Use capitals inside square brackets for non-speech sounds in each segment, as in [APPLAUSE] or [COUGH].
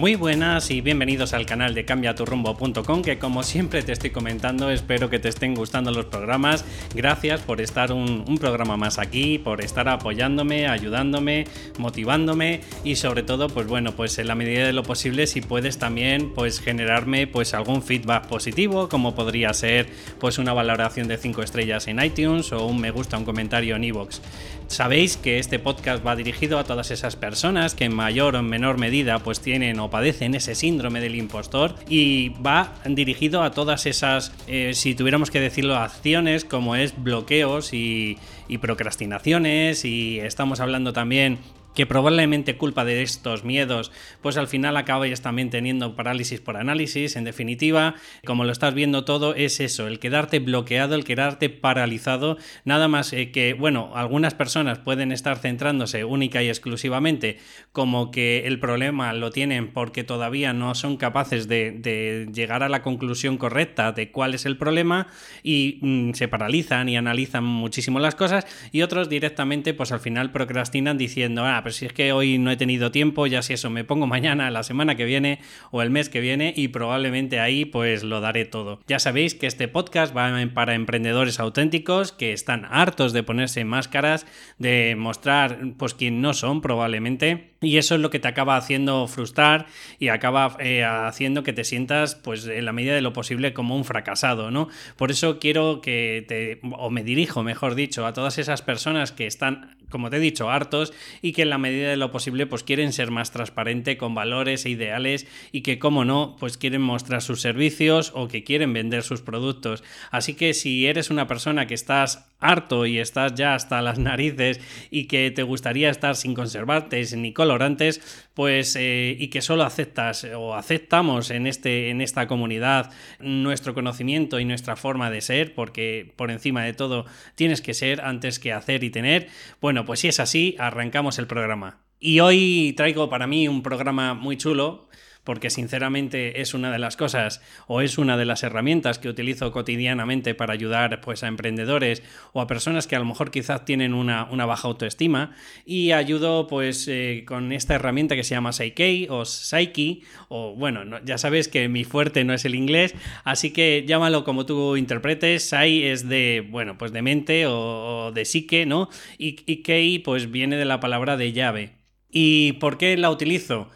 Muy buenas y bienvenidos al canal de cambiaturrumbo.com que como siempre te estoy comentando espero que te estén gustando los programas. Gracias por estar un, programa más aquí, por estar apoyándome, ayudándome, motivándome y sobre todo pues bueno pues en la medida de lo posible si puedes también pues generarme pues algún feedback positivo como podría ser pues una valoración de 5 estrellas en iTunes o un me gusta, un comentario en iVoox. Sabéis que este podcast va dirigido a todas esas personas que en mayor o en menor medida pues tienen o padecen ese síndrome del impostor y va dirigido a todas esas, eh, si tuviéramos que decirlo, acciones como es bloqueos y, y procrastinaciones y estamos hablando también que probablemente culpa de estos miedos, pues al final acabáis también teniendo parálisis por análisis. En definitiva, como lo estás viendo todo, es eso, el quedarte bloqueado, el quedarte paralizado. Nada más eh, que, bueno, algunas personas pueden estar centrándose única y exclusivamente como que el problema lo tienen porque todavía no son capaces de, llegar a la conclusión correcta de cuál es el problema y mm, se paralizan y analizan muchísimo las cosas y otros directamente pues al final procrastinan diciendo, ah, pero si es que hoy no he tenido tiempo, ya si eso me pongo mañana, la semana que viene o el mes que viene y probablemente ahí pues lo daré todo. Ya sabéis que este podcast va para emprendedores auténticos que están hartos de ponerse máscaras, de mostrar pues quién no son probablemente y eso es lo que te acaba haciendo frustrar y acaba eh, haciendo que te sientas pues en la medida de lo posible como un fracasado, ¿no? Por eso quiero que te o me dirijo, mejor dicho, a todas esas personas que están como te he dicho, hartos y que la medida de lo posible pues quieren ser más transparente con valores e ideales y que como no pues quieren mostrar sus servicios o que quieren vender sus productos. Así que si eres una persona que estás harto y estás ya hasta las [LAUGHS] narices y que te gustaría estar sin conservantes ni colorantes, pues eh, y que solo aceptas o aceptamos en, este, en esta comunidad nuestro conocimiento y nuestra forma de ser, porque por encima de todo tienes que ser antes que hacer y tener, bueno, pues si es así, arrancamos el programa. Y hoy traigo para mí un programa muy chulo, porque sinceramente es una de las cosas o es una de las herramientas que utilizo cotidianamente para ayudar pues a emprendedores o a personas que a lo mejor quizás tienen una, baja autoestima y ayudo pues eh, con esta herramienta que se llama Psyche o Psyche o bueno, ya sabes que mi fuerte no es el inglés, así que llámalo como tú interpretes, Psy es de bueno pues de mente o, de psique, ¿no? Y, y Key pues viene de la palabra de llave. ¿Y por qué la utilizo?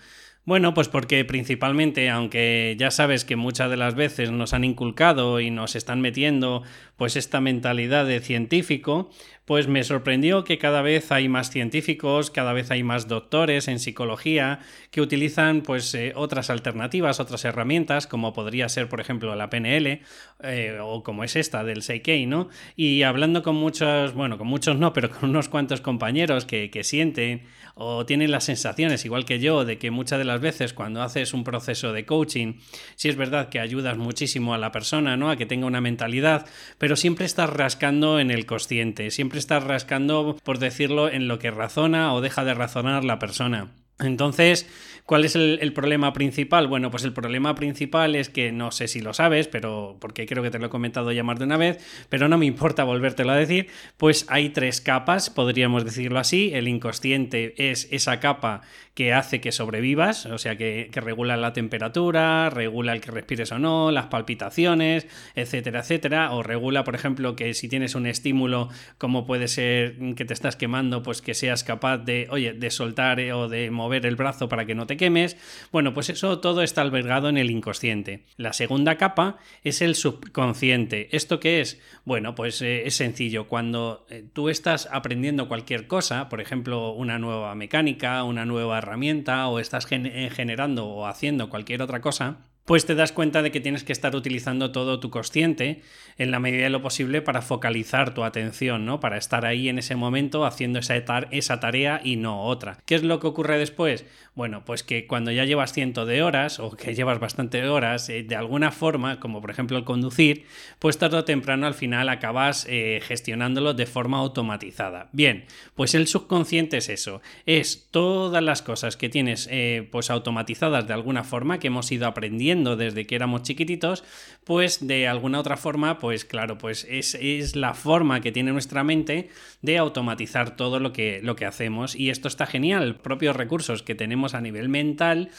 Bueno, pues porque principalmente, aunque ya sabes que muchas de las veces nos han inculcado y nos están metiendo pues esta mentalidad de científico, pues me sorprendió que cada vez hay más científicos, cada vez hay más doctores en psicología que utilizan pues eh, otras alternativas, otras herramientas, como podría ser por ejemplo la PNL eh, o como es esta del Seikei, ¿no? Y hablando con muchos, bueno, con muchos no, pero con unos cuantos compañeros que, que sienten o tienen las sensaciones, igual que yo, de que muchas de las veces cuando haces un proceso de coaching, sí es verdad que ayudas muchísimo a la persona, ¿no? A que tenga una mentalidad, pero siempre estás rascando en el consciente, siempre estás rascando, por decirlo, en lo que razona o deja de razonar la persona. Entonces, ¿cuál es el, problema principal? Bueno, pues el problema principal es que no sé si lo sabes, pero porque creo que te lo he comentado ya más de una vez, pero no me importa volvértelo a decir, pues hay tres capas, podríamos decirlo así. El inconsciente es esa capa que hace que sobrevivas, o sea, que, regula la temperatura, regula el que respires o no, las palpitaciones, etcétera, etcétera, o regula, por ejemplo, que si tienes un estímulo, como puede ser que te estás quemando, pues que seas capaz de, oye, de soltar eh, o de mover el brazo para que no te quemes. Bueno, pues eso todo está albergado en el inconsciente. La segunda capa es el subconsciente. ¿Esto qué es? Bueno, pues eh, es sencillo. Cuando eh, tú estás aprendiendo cualquier cosa, por ejemplo, una nueva mecánica, una nueva herramienta o estás eh, generando o haciendo cualquier otra cosa, pues te das cuenta de que tienes que estar utilizando todo tu consciente en la medida de lo posible para focalizar tu atención, ¿no? Para estar ahí en ese momento haciendo esa, esa tarea y no otra. ¿Qué es lo que ocurre después? Bueno, pues que cuando ya llevas cientos de horas o que llevas bastante horas, eh, de alguna forma, como por ejemplo el conducir, pues tarde o temprano al final acabas eh, gestionándolo de forma automatizada. Bien, pues el subconsciente es eso, es todas las cosas que tienes eh, pues automatizadas de alguna forma que hemos ido aprendiendo desde que éramos chiquititos, pues de alguna otra forma, pues claro, pues es, es la forma que tiene nuestra mente de automatizar todo lo que, lo que hacemos. Y esto está genial. Propios recursos que tenemos a nivel mental,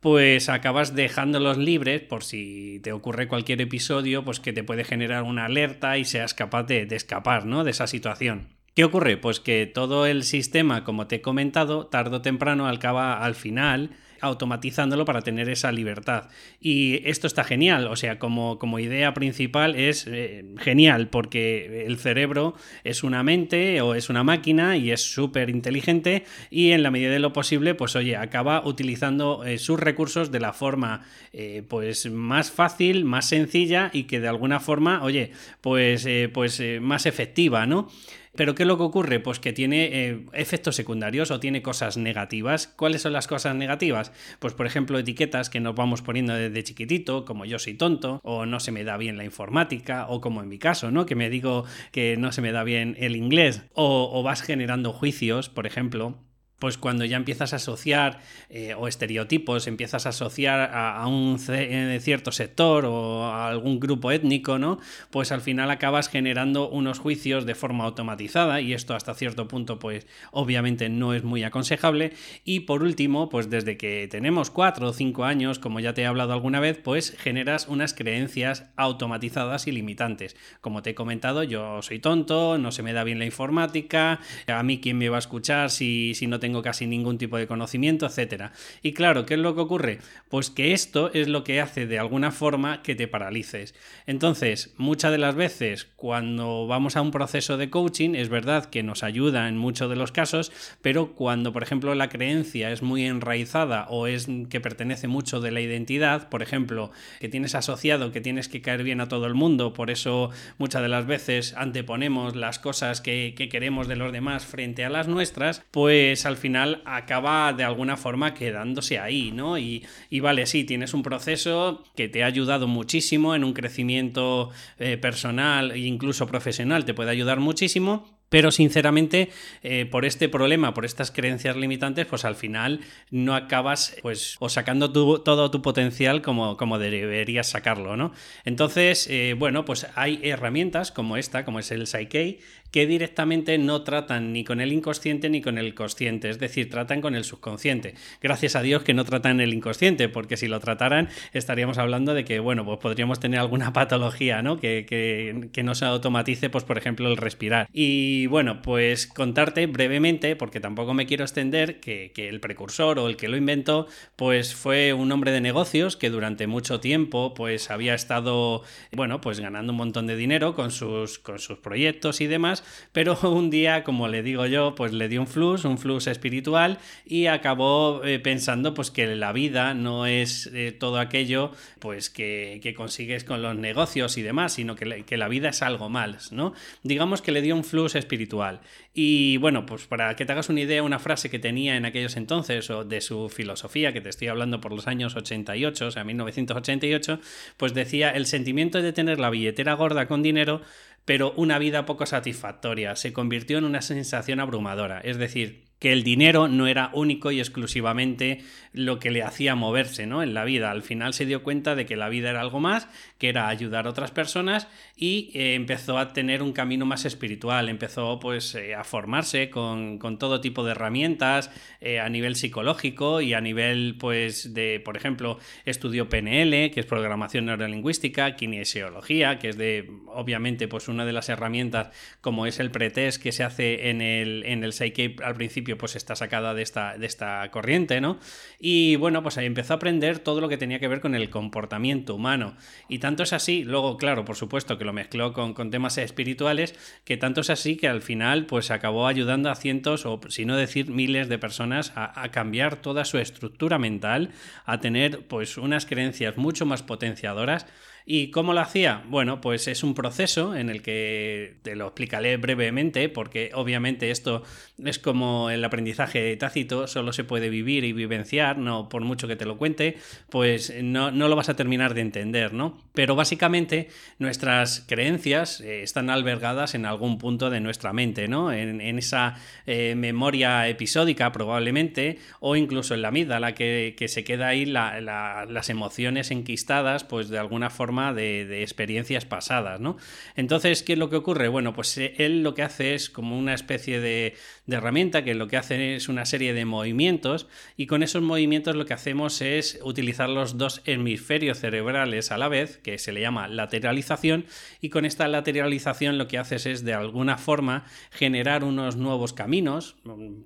pues acabas dejándolos libres por si te ocurre cualquier episodio, pues que te puede generar una alerta y seas capaz de, de escapar, ¿no? De esa situación. ¿Qué ocurre? Pues que todo el sistema, como te he comentado, tarde o temprano acaba al final automatizándolo para tener esa libertad. Y esto está genial, o sea, como, como idea principal es eh, genial porque el cerebro es una mente o es una máquina y es súper inteligente y en la medida de lo posible, pues oye, acaba utilizando eh, sus recursos de la forma eh, pues más fácil, más sencilla y que de alguna forma, oye, pues, pues más efectiva, ¿no? Pero ¿qué es lo que ocurre? Pues que tiene eh, efectos secundarios o tiene cosas negativas. ¿Cuáles son las cosas negativas? Pues por ejemplo etiquetas que nos vamos poniendo desde chiquitito, como yo soy tonto, o no se me da bien la informática, o como en mi caso, ¿no? Que me digo que no se me da bien el inglés, o, o vas generando juicios, por ejemplo pues cuando ya empiezas a asociar eh, o estereotipos, empiezas a asociar a, un eh, cierto sector o a algún grupo étnico, ¿no? Pues al final acabas generando unos juicios de forma automatizada y esto hasta cierto punto pues obviamente no es muy aconsejable. Y por último, pues desde que tenemos cuatro o cinco años, como ya te he hablado alguna vez, pues generas unas creencias automatizadas y limitantes. Como te he comentado, yo soy tonto, no se me da bien la informática, a mí quién me va a escuchar si, si no tengo casi ningún tipo de conocimiento, etcétera. Y claro, ¿qué es lo que ocurre? Pues que esto es lo que hace de alguna forma que te paralices. Entonces, muchas de las veces cuando vamos a un proceso de coaching, es verdad que nos ayuda en muchos de los casos, pero cuando, por ejemplo, la creencia es muy enraizada o es que pertenece mucho de la identidad, por ejemplo, que tienes asociado que tienes que caer bien a todo el mundo, por eso muchas de las veces anteponemos las cosas que, que queremos de los demás frente a las nuestras, pues al al final acaba de alguna forma quedándose ahí, ¿no? Y, vale, sí, tienes un proceso que te ha ayudado muchísimo en un crecimiento eh, personal e incluso profesional, te puede ayudar muchísimo, pero sinceramente, eh, por este problema, por estas creencias limitantes, pues al final no acabas pues o sacando todo tu potencial como, como deberías sacarlo, ¿no? Entonces, eh, bueno, pues hay herramientas como esta, como es el Psyche, que directamente no tratan ni con el inconsciente ni con el consciente, es decir, tratan con el subconsciente. Gracias a Dios que no tratan el inconsciente, porque si lo trataran estaríamos hablando de que, bueno, pues podríamos tener alguna [LAUGHS] patología, ¿no? Que, que, que no se automatice, pues por ejemplo, el respirar. Y bueno, pues contarte brevemente, porque tampoco me quiero extender, que, que el precursor o el que lo inventó, pues fue un hombre de negocios que durante mucho tiempo, pues había estado, bueno, pues ganando un montón de dinero con sus, con sus proyectos y demás, pero [LAUGHS] un día, como le digo yo, pues le dio un flux, un flux espiritual y acabó eh, pensando pues que la vida no es eh, todo aquello pues que, consigues con los negocios y demás, sino que, que la vida es algo más, ¿no? Digamos que le dio un flux espiritual. Y bueno, pues para que te hagas una idea, una frase que tenía en aquellos entonces o de su filosofía, que te estoy hablando por los años 88, o sea, 1988, pues decía, el sentimiento de tener la billetera gorda con dinero pero una vida poco satisfactoria. Se convirtió en una sensación abrumadora. Es decir, que el dinero no era único y exclusivamente lo que le hacía moverse ¿no? en la vida. Al final se dio cuenta de que la vida era algo más, que era ayudar a otras personas y eh, empezó a tener un camino más espiritual, empezó pues eh, a formarse con, todo tipo de herramientas eh, a nivel psicológico y a nivel pues de, por ejemplo, estudió PNL, que es programación neurolingüística, kinesiología, que es de, obviamente, pues una de las herramientas como es el pretest que se hace en el, en el Psyche al principio pues está sacada de esta, de esta corriente, ¿no? Y bueno, pues ahí empezó a aprender todo lo que tenía que ver con el comportamiento humano. Y tanto es así, luego, claro, por supuesto que lo mezcló con, temas espirituales, que tanto es así que al final pues acabó ayudando a cientos o si no decir miles de personas a, a cambiar toda su estructura mental, a tener pues unas creencias mucho más potenciadoras ¿Y cómo lo hacía? Bueno, pues es un proceso en el que te lo explicaré brevemente, porque obviamente esto es como el aprendizaje tácito, solo se puede vivir y vivenciar, no por mucho que te lo cuente, pues no, lo vas a terminar de entender, ¿no? Pero básicamente nuestras creencias eh, están albergadas en algún punto de nuestra mente, ¿no? En, esa eh, memoria episódica probablemente, o incluso en la amígdala que, que se queda ahí las emociones enquistadas, pues de alguna forma de, experiencias pasadas, ¿no? Entonces, ¿qué es lo que ocurre? Bueno, pues eh, él lo que hace es como una especie de, herramienta que lo que hace es una serie de movimientos y con esos movimientos lo que hacemos es utilizar los dos hemisferios cerebrales a la vez, que se le llama lateralización, y con esta lateralización lo que haces es de alguna forma generar unos nuevos caminos,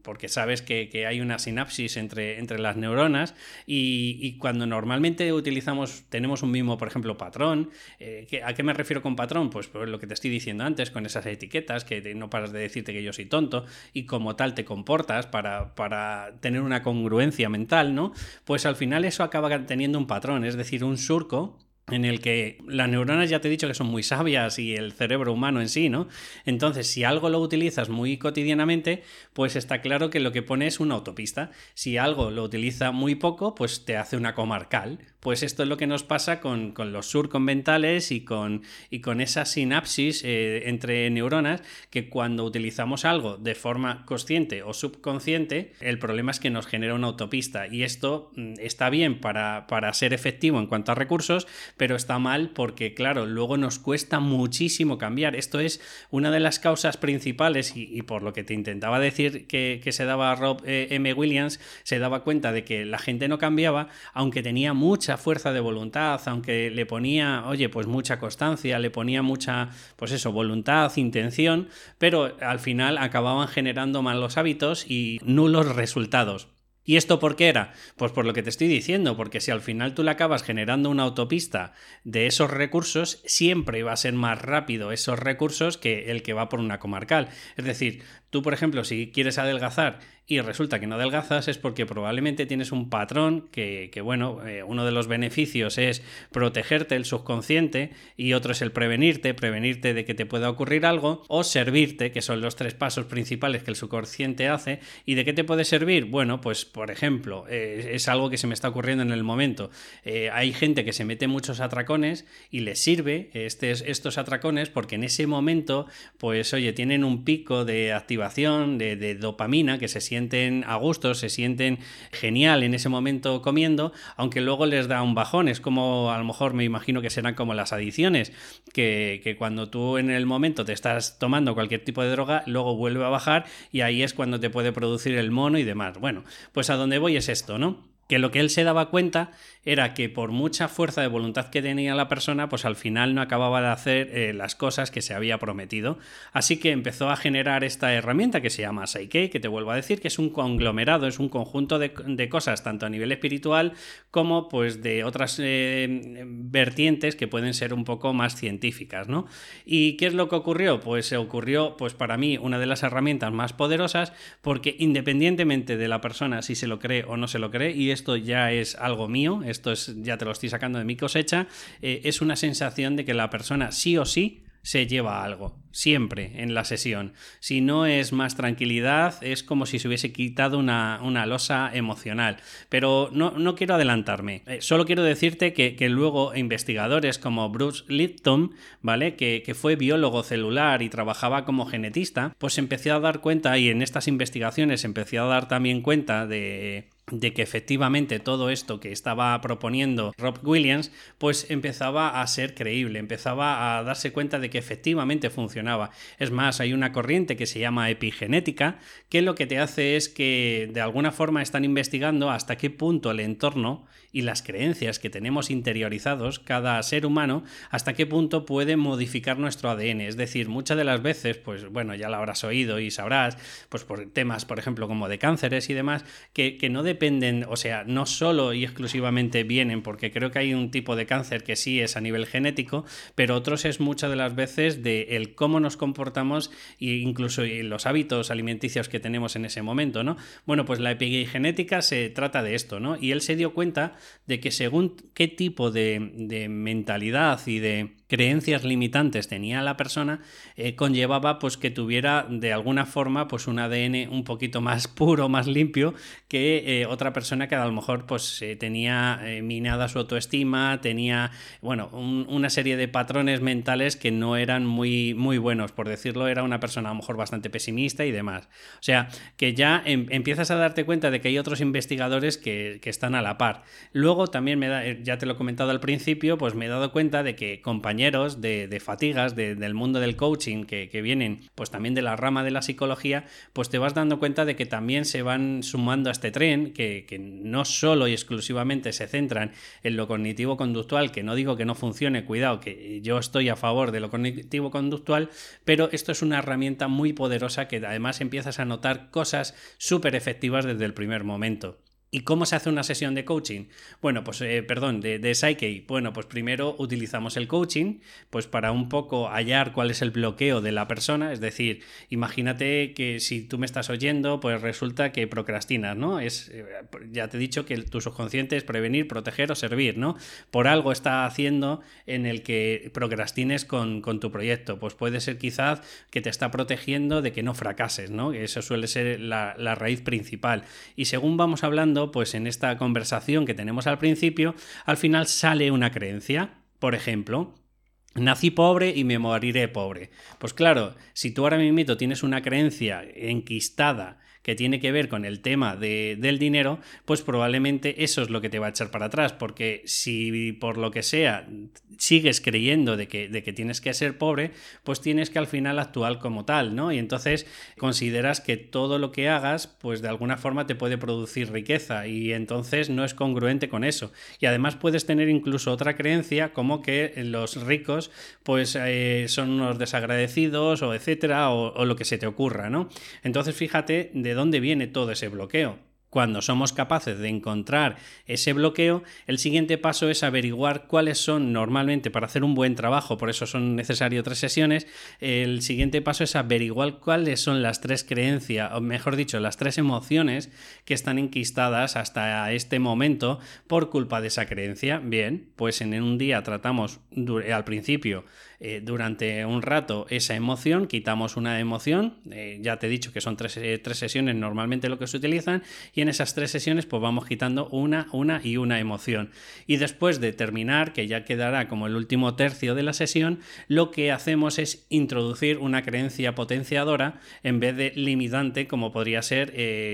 porque sabes que, hay una sinapsis entre, entre las neuronas y, y cuando normalmente utilizamos, tenemos un mismo, por ejemplo, patrón, eh, ¿A qué me refiero con patrón? Pues por lo que te estoy diciendo antes, con esas etiquetas, que no paras de decirte que yo soy tonto y como tal te comportas para, para tener una congruencia mental, ¿no? Pues al final eso acaba teniendo un patrón, es decir, un surco en el que las neuronas ya te he dicho que son muy sabias y el cerebro humano en sí, ¿no? Entonces, si algo lo utilizas muy cotidianamente, pues está claro que lo que pone es una autopista. Si algo lo utiliza muy poco, pues te hace una comarcal. Pues esto es lo que nos pasa con, los surconventales y con, y con esa sinapsis eh, entre neuronas que cuando utilizamos algo de forma consciente o subconsciente, el problema es que nos genera una autopista y esto mm, está bien para, para ser efectivo en cuanto a recursos, pero está mal porque, claro, luego nos cuesta muchísimo cambiar. Esto es una de las causas principales y, por lo que te intentaba decir que, se daba Rob eh, M. Williams, se daba cuenta de que la gente no cambiaba, aunque tenía mucha fuerza de voluntad, aunque le ponía, oye, pues mucha constancia, le ponía mucha, pues eso, voluntad, intención, pero al final acababan generando malos hábitos y nulos resultados. ¿Y esto por qué era? Pues por lo que te estoy diciendo, porque si al final tú le acabas generando una autopista de esos recursos, siempre va a ser más rápido esos recursos que el que va por una comarcal. Es decir, tú, por ejemplo, si quieres adelgazar y resulta que no adelgazas es porque probablemente tienes un patrón que, bueno, eh, uno de los beneficios es protegerte el subconsciente y otro es el prevenirte, prevenirte de que te pueda ocurrir algo o servirte, que son los tres pasos principales que el subconsciente hace. ¿Y de qué te puede servir? Bueno, pues por ejemplo, eh, es algo que se me está ocurriendo en el momento. Eh, hay gente que se mete muchos atracones y les sirve estos atracones porque en ese momento, pues oye, tienen un pico de activación de, de dopamina que se siente sienten a gusto, se sienten genial en ese momento comiendo, aunque luego les da un bajón. Es como a lo mejor me imagino que serán como las adicciones, que, que cuando tú en el momento te estás tomando cualquier tipo de droga, luego vuelve a bajar y ahí es cuando te puede producir el mono y demás. Bueno, pues a donde voy es esto, ¿no? Que lo que él se daba cuenta era que por mucha fuerza de voluntad que tenía la persona, pues al final no acababa de hacer eh, las cosas que se había prometido. Así que empezó a generar esta herramienta que se llama Psyche, que te vuelvo a decir que es un conglomerado, es un conjunto de, cosas, tanto a nivel espiritual como pues de otras eh, vertientes que pueden ser un poco más científicas, ¿no? ¿Y qué es lo que ocurrió? Pues se ocurrió, pues para mí, una de las herramientas más poderosas, porque independientemente de la persona si se lo cree o no se lo cree, y esto ya es algo mío, esto es, ya te lo estoy sacando de mi cosecha, eh, es una sensación de que la persona sí o sí se lleva algo, siempre en la sesión. Si no es más tranquilidad, es como si se hubiese quitado una, losa emocional. Pero no, quiero adelantarme, eh, solo quiero decirte que, luego investigadores como Bruce Lipton, ¿vale? Que, que, fue biólogo celular y trabajaba como genetista, pues empecé a dar cuenta y en estas investigaciones empecé a dar también cuenta de de que efectivamente todo esto que estaba proponiendo Rob Williams pues empezaba a ser creíble, empezaba a darse cuenta de que efectivamente funcionaba. Es más, hay una corriente que se llama epigenética que lo que te hace es que de alguna forma están investigando hasta qué punto el entorno y las creencias que tenemos interiorizados cada ser humano, hasta qué punto puede modificar nuestro ADN. Es decir, muchas de las veces, pues bueno, ya lo habrás oído y sabrás, pues por temas, por ejemplo, como de cánceres y demás, que, que no depende dependen, o sea, no solo y exclusivamente vienen, porque creo que hay un tipo de cáncer que sí es a nivel genético, pero otros es muchas de las veces de el cómo nos comportamos e incluso los hábitos alimenticios que tenemos en ese momento, ¿no? Bueno, pues la epigenética se trata de esto, ¿no? Y él se dio cuenta de que según qué tipo de, mentalidad y de creencias limitantes tenía la persona, eh, conllevaba pues que tuviera de alguna forma pues un ADN un poquito más [LAUGHS] puro, más limpio que eh, otra persona que a lo mejor pues eh, tenía minada su autoestima, tenía bueno, una serie de patrones mentales que no eran muy, muy buenos, por decirlo, era una persona a lo mejor bastante pesimista y demás. O sea, que ya em, empiezas a darte cuenta de que hay otros investigadores que, están a la par. Luego también me da, ya te lo he comentado al principio, pues me he dado cuenta de que compañeros de, fatigas del mundo del coaching que, vienen pues también de la rama de la psicología, pues te vas dando cuenta de que también se van sumando a este tren, que, que no solo y exclusivamente se centran en lo cognitivo-conductual, que no digo que no funcione, cuidado, que yo estoy a favor de lo cognitivo-conductual, pero esto es una herramienta muy poderosa que además empiezas a notar cosas súper efectivas desde el primer momento. ¿Y cómo se hace una sesión de coaching? Bueno, pues, eh, perdón, de, Psyche. Bueno, pues primero utilizamos el coaching, pues para un poco hallar cuál es el bloqueo de la persona. Es decir, imagínate que si tú me estás oyendo, pues resulta que procrastinas, ¿no? Es, eh, ya te he dicho que tu subconsciente es prevenir, proteger o servir, ¿no? Por algo está haciendo en el que procrastines con, tu proyecto. Pues puede ser quizás que te está protegiendo de que no fracases, ¿no? Eso suele ser la, la raíz principal. Y según vamos hablando, pues en esta conversación que tenemos al principio, al final sale una creencia. Por ejemplo, Nací pobre y me moriré pobre. Pues claro, si tú ahora mismo tienes una creencia enquistada que tiene que ver con el tema del dinero, pues probablemente eso es lo que te va a echar para atrás, porque si por lo que sea sigues creyendo de que, de que tienes que ser pobre, pues tienes que al final actuar como tal, ¿no? Y entonces consideras que todo lo que hagas, pues de alguna forma te puede producir riqueza y entonces no es congruente con eso. Y además puedes tener incluso otra creencia como que los ricos pues eh, son unos desagradecidos o etcétera o, o lo que se te ocurra, ¿no? Entonces fíjate de dónde viene todo ese bloqueo. Cuando somos capaces de encontrar ese bloqueo, el siguiente paso es averiguar cuáles son normalmente para hacer un buen trabajo, por eso son necesarias tres sesiones, el siguiente paso es averiguar cuáles son las tres creencias, o mejor dicho, las tres emociones que están enquistadas hasta este momento por culpa de esa creencia. Bien, pues en un día tratamos al principio eh, durante un rato esa emoción, quitamos una emoción, eh, ya te he dicho que son tres, eh, tres, sesiones normalmente lo que se utilizan, y en esas tres sesiones pues vamos quitando una, una y una emoción. Y después de terminar, que ya quedará como el último tercio de la sesión, lo que hacemos es introducir una creencia potenciadora en vez de limitante como podría ser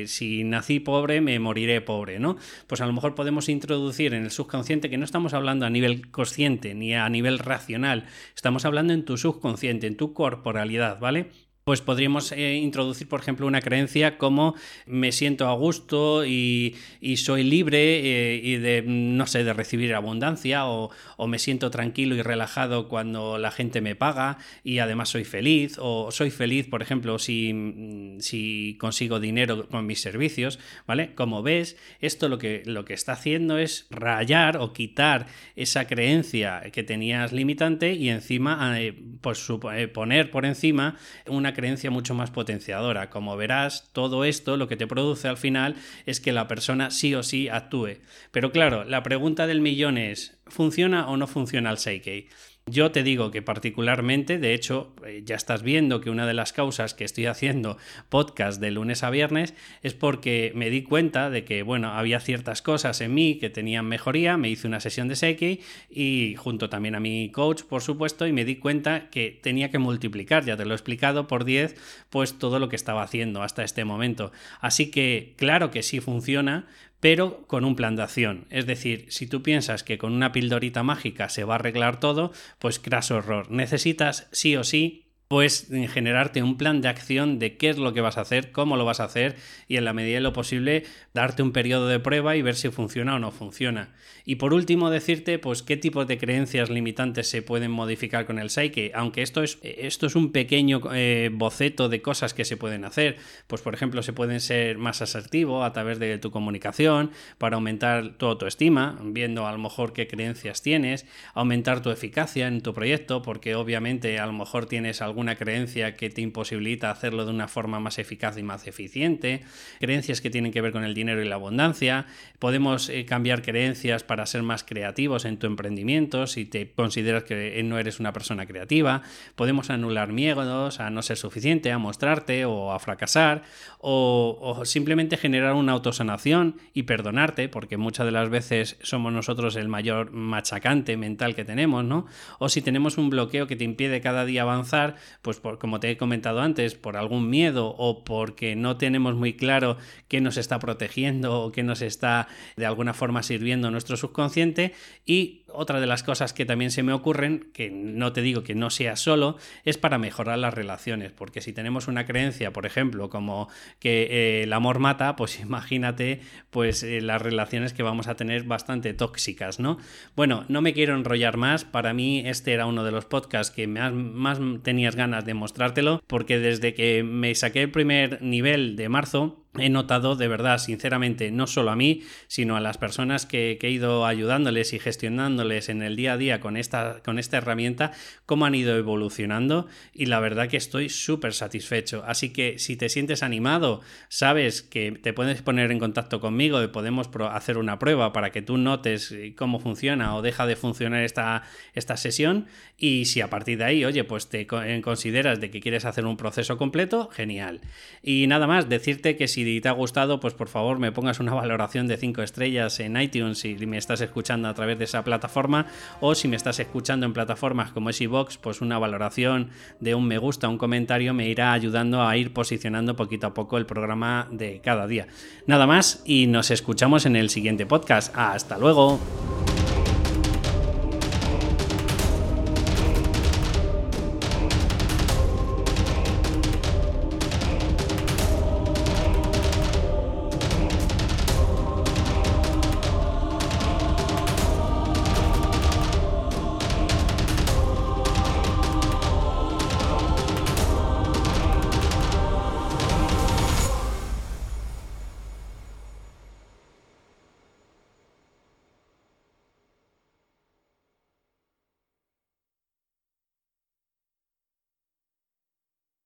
si nací pobre me moriré pobre, ¿no? Pues a lo mejor podemos introducir en el subconsciente que no estamos hablando a nivel consciente ni a nivel racional, estamos Estamos hablando en tu subconsciente, en tu corporalidad, ¿vale? Pues podríamos eh, introducir, por ejemplo, una creencia como me siento a gusto y, soy libre eh, y de, no sé, de recibir abundancia o, me siento tranquilo y relajado cuando la gente me paga y además soy feliz o soy feliz, por ejemplo, si, si consigo dinero con mis servicios, ¿vale? Como ves, esto lo que, lo que está haciendo es rayar o quitar esa creencia que tenías limitante y encima eh, pues, poner por encima una creencia mucho más potenciadora. Como verás, todo esto lo que te produce al final es que la persona sí o sí actúe. Pero claro, la pregunta del millón es, ¿funciona o no funciona el Seikei? Yo te digo que particularmente, de hecho, eh, ya estás viendo que una de las causas que estoy haciendo podcast de lunes a viernes es porque me di cuenta de que, bueno, había ciertas cosas en mí que tenían mejoría, me hice una sesión de Seiki y junto también a mi coach, por supuesto, y me di cuenta que tenía que multiplicar, ya te lo he explicado, por 10, pues todo lo que estaba haciendo hasta este momento. Así que, claro que sí funciona, pero con un plan de acción. Es decir, si tú piensas que con una pildorita mágica se va a arreglar todo, pues craso error. Necesitas sí o sí pues generarte un plan de acción de qué es lo que vas a hacer, cómo lo vas a hacer y en la medida de lo posible darte un periodo de prueba y ver si funciona o no funciona. Y por último decirte pues qué tipos de creencias limitantes se pueden modificar con el Psyche, aunque esto es, esto es un pequeño eh, boceto de cosas que se pueden hacer, pues por ejemplo se pueden ser más asertivo a través de tu comunicación para aumentar tu autoestima, viendo a lo mejor qué creencias tienes, aumentar tu eficacia en tu proyecto, porque obviamente a lo mejor tienes algún alguna creencia que te imposibilita hacerlo de una forma más eficaz y más eficiente, creencias que tienen que ver con el dinero y la abundancia, podemos eh, cambiar creencias para ser más creativos en tu emprendimiento si te consideras que no eres una persona creativa, podemos anular miedos a no ser suficiente, a mostrarte o a fracasar, o, o simplemente generar una autosanación y perdonarte, porque muchas de las veces somos nosotros el mayor machacante mental que tenemos, ¿no? O si tenemos un bloqueo que te impide cada día avanzar, pues por, como te he comentado antes, por algún miedo o porque no tenemos muy claro qué nos está protegiendo o qué nos está de alguna forma sirviendo nuestro subconsciente y otra de las cosas que también se me ocurren, que no te digo que no sea solo, es para mejorar las relaciones, porque si tenemos una creencia, por ejemplo, como que eh, el amor mata, pues [LAUGHS] imagínate pues eh, las relaciones que vamos a tener bastante tóxicas, ¿no? Bueno, no me quiero enrollar más, para mí este era uno de los podcasts que más, más tenías ganas de mostrártelo, porque desde que me saqué el primer nivel de marzo, he notado de verdad, sinceramente, no solo a mí, sino a las personas que, he ido ayudándoles y gestionándoles en el día a día con esta, con esta herramienta, cómo han ido evolucionando y la verdad que estoy súper satisfecho. Así que si te sientes animado, sabes que te puedes poner en contacto conmigo y podemos hacer una prueba para que tú notes eh, cómo funciona o deja de funcionar esta, esta sesión y si a partir de ahí, oye, pues te consideras de que quieres hacer un proceso completo, genial. Y nada más, decirte que si si te ha gustado, pues por favor me pongas una [LAUGHS] valoración de 5 estrellas en iTunes si me estás escuchando a través de esa plataforma o si me estás escuchando en plataformas como es pues una valoración de un me gusta, un comentario me irá ayudando a ir posicionando poquito a poco el programa de cada día. Nada más y nos escuchamos en el siguiente podcast. Hasta luego.